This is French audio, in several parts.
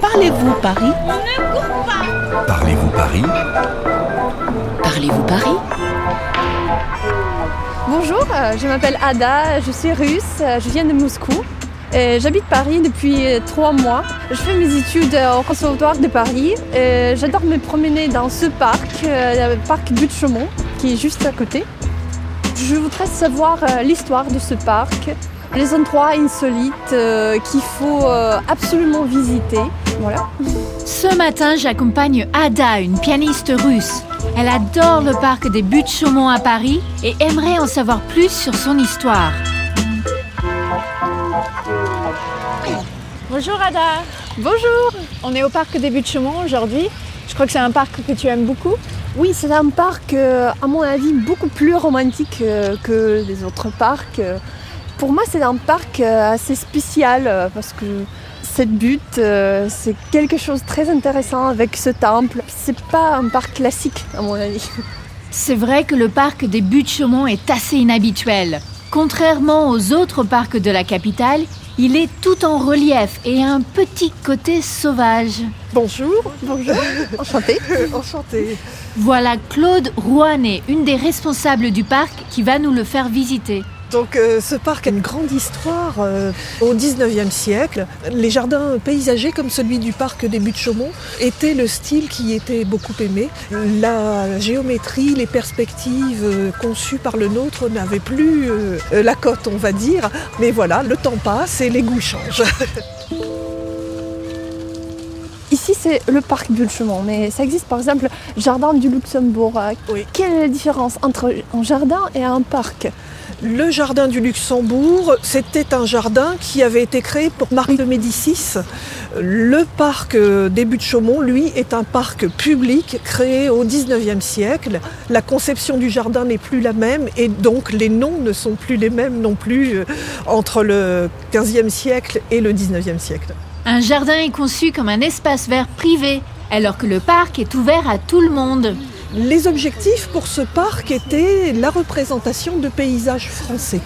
Parlez-vous Paris? Parlez-vous Paris? Parlez-vous Paris? Bonjour, euh, je m'appelle Ada, je suis russe, euh, je viens de Moscou. et J'habite Paris depuis euh, trois mois. Je fais mes études au Conservatoire de Paris. et J'adore me promener dans ce parc, euh, le parc Butte Chaumont, qui est juste à côté. Je voudrais savoir euh, l'histoire de ce parc, les endroits insolites euh, qu'il faut euh, absolument visiter. Voilà. Ce matin, j'accompagne Ada, une pianiste russe. Elle adore le parc des Buttes Chaumont à Paris et aimerait en savoir plus sur son histoire. Bonjour Ada, Bonjour on est au parc des Buttes-Chaumont aujourd'hui. Je crois que c'est un parc que tu aimes beaucoup. Oui, c'est un parc, euh, à mon avis, beaucoup plus romantique que les autres parcs. Pour moi, c'est un parc euh, assez spécial euh, parce que cette butte, euh, c'est quelque chose de très intéressant avec ce temple. C'est pas un parc classique, à mon avis. C'est vrai que le parc des Buttes Chaumont est assez inhabituel. Contrairement aux autres parcs de la capitale, il est tout en relief et a un petit côté sauvage. Bonjour, bonjour, enchantée. Enchantée. Voilà Claude Rouanet, une des responsables du parc, qui va nous le faire visiter. Donc euh, ce parc a une grande histoire euh, au 19e siècle. Les jardins paysagers comme celui du parc des Buttes-Chaumont étaient le style qui était beaucoup aimé. La géométrie, les perspectives euh, conçues par le nôtre n'avaient plus euh, euh, la cote, on va dire. Mais voilà, le temps passe et les goûts changent. Ici, c'est le parc Bulle-Chaumont, mais ça existe par exemple Jardin du Luxembourg. Euh, Oui. Quelle est la différence entre un jardin et un parc? Le jardin du Luxembourg, c'était un jardin qui avait été créé pour Marie de Médicis. Le parc euh, des Buttes-Chaumont, lui, est un parc public créé au 19e siècle. La conception du jardin n'est plus la même et donc les noms ne sont plus les mêmes non plus euh, entre le 15e siècle et le 19e siècle. Un jardin est conçu comme un espace vert privé, alors que le parc est ouvert à tout le monde. Les objectifs pour ce parc étaient la représentation de paysages français.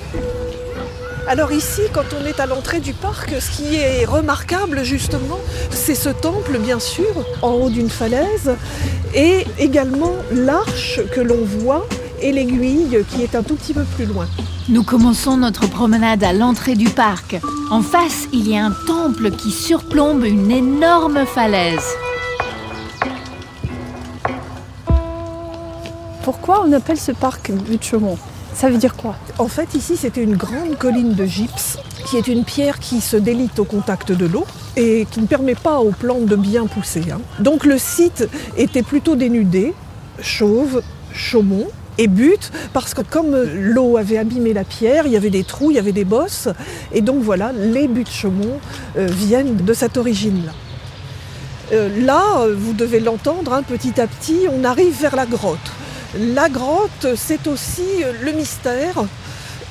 Alors ici, quand on est à l'entrée du parc, ce qui est remarquable justement, c'est ce temple bien sûr, en haut d'une falaise, et également l'arche que l'on voit et l'aiguille qui est un tout petit peu plus loin. Nous commençons notre promenade à l'entrée du parc. En face, il y a un temple qui surplombe une énorme falaise. Pourquoi on appelle ce parc Butte-Chaumont Ça veut dire quoi? En fait, ici, c'était une grande colline de gypse, qui est une pierre qui se délite au contact de l'eau et qui ne permet pas aux plantes de bien pousser. hein. Donc le site était plutôt dénudé, chauve, chaumont et butte, parce que comme l'eau avait abîmé la pierre, il y avait des trous, il y avait des bosses, et donc voilà, les buttes chaumont euh, viennent de cette origine-là. Euh, là, euh, vous devez l'entendre, hein, petit à petit, on arrive vers la grotte. La grotte, c'est aussi le mystère,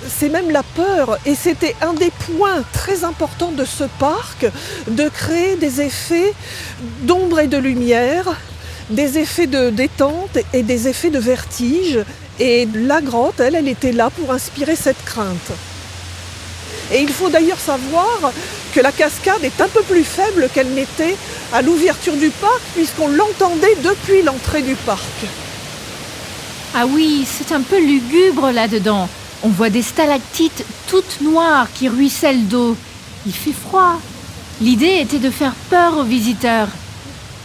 c'est même la peur, et c'était un des points très importants de ce parc, de créer des effets d'ombre et de lumière, des effets de détente et des effets de vertige. Et la grotte, elle, elle était là pour inspirer cette crainte. Et il faut d'ailleurs savoir que la cascade est un peu plus faible qu'elle n'était à l'ouverture du parc, puisqu'on l'entendait depuis l'entrée du parc. Ah oui, c'est un peu lugubre là-dedans. On voit des stalactites toutes noires qui ruissellent d'eau. Il fait froid. L'idée était de faire peur aux visiteurs.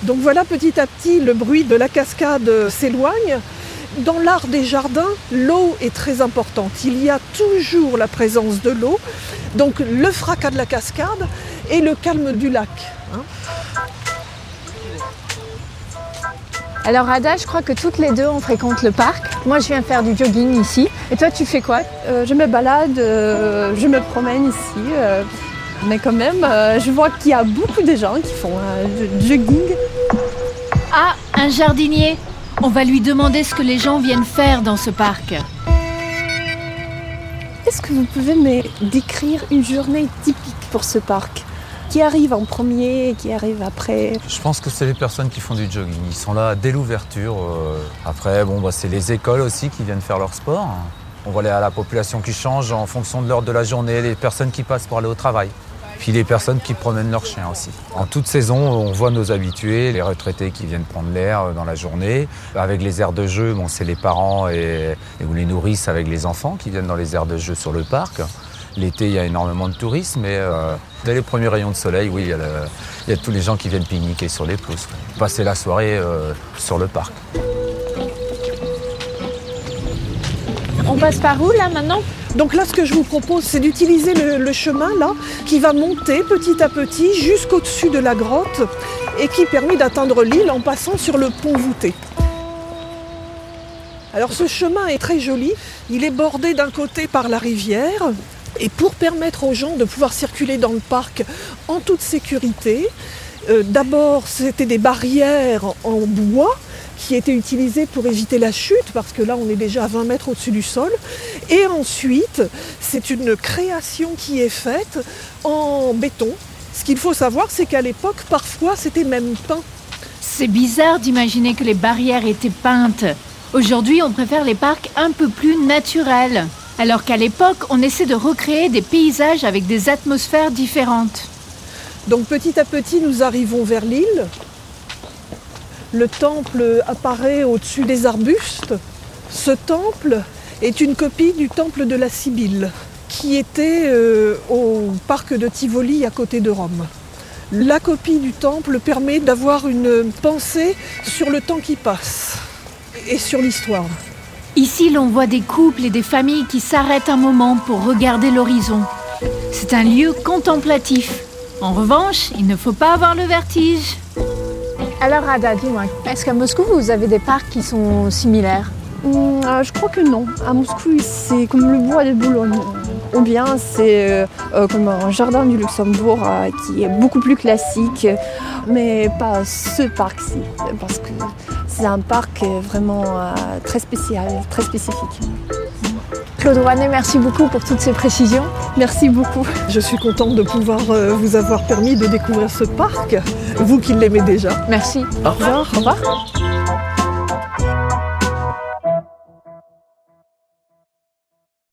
Donc voilà, petit à petit, le bruit de la cascade s'éloigne. Dans l'art des jardins, l'eau est très importante. Il y a toujours la présence de l'eau, donc le fracas de la cascade et le calme du lac. hein. Alors Ada, je crois que toutes les deux on fréquente le parc. Moi je viens faire du jogging ici. Et toi tu fais quoi? Euh, Je me balade, euh, je me promène ici. euh, mais quand même, euh, je vois qu'il y a beaucoup de gens qui font euh, du jogging. Ah, un jardinier. On va lui demander ce que les gens viennent faire dans ce parc. Est-ce que vous pouvez me décrire une journée typique pour ce parc? Qui arrive en premier, qui arrive après Je pense que c'est les personnes qui font du jogging. Ils sont là dès l'ouverture. euh, Après, bon, bah, c'est les écoles aussi qui viennent faire leur sport. On voit la la population qui change en fonction de l'heure de la journée, les personnes qui passent pour aller au travail. Puis les personnes qui promènent leurs chiens aussi. En toute saison, on voit nos habitués, les retraités qui viennent prendre l'air dans la journée. Avec les aires de jeu, bon, c'est les parents et, ou les nourrices avec les enfants qui viennent dans les aires de jeu sur le parc. L'été, il y a énormément de tourisme, mais euh, dès les premiers rayons de soleil, oui, il y, a tous les gens qui viennent pique-niquer sur les pelouses. Passer la soirée euh, sur le parc. On passe par où là maintenant? Donc là, ce que je vous propose, c'est d'utiliser le, chemin là, qui va monter petit à petit jusqu'au-dessus de la grotte et qui permet d'atteindre l'île en passant sur le pont voûté. Alors ce chemin est très joli, il est bordé d'un côté par la rivière et pour permettre aux gens de pouvoir circuler dans le parc en toute sécurité, euh, d'abord c'était des barrières en bois qui était utilisé pour éviter la chute, parce que là on est déjà à 20 mètres au-dessus du sol. Et ensuite, c'est une création qui est faite en béton. Ce qu'il faut savoir, c'est qu'à l'époque, parfois, c'était même peint. C'est bizarre d'imaginer que les barrières étaient peintes. Aujourd'hui, on préfère les parcs un peu plus naturels. Alors qu'à l'époque, on essaie de recréer des paysages avec des atmosphères différentes. Donc petit à petit, nous arrivons vers l'île. Le temple apparaît au-dessus des arbustes. Ce temple est une copie du temple de la Sibylle, qui était euh, au parc de Tivoli à côté de Rome. La copie du temple permet d'avoir une pensée sur le temps qui passe et sur l'histoire. Ici, l'on voit des couples et des familles qui s'arrêtent un moment pour regarder l'horizon. C'est un lieu contemplatif. En revanche, il ne faut pas avoir le vertige. Alors Ada, dis-moi, est-ce qu'à Moscou, vous avez des parcs qui sont similaires? Hmm, euh, Je crois que non. À Moscou, c'est comme le bois de Boulogne. Ou bien c'est euh, euh, comme un jardin du Luxembourg qui est beaucoup plus classique, mais pas ce parc-ci, parce que c'est un parc vraiment très spécial, très spécifique. Claude Rouanet, merci beaucoup pour toutes ces précisions. Merci beaucoup. Je suis contente de pouvoir vous avoir permis de découvrir ce parc vous qui l'aimez déjà. Merci. Au revoir. Au revoir.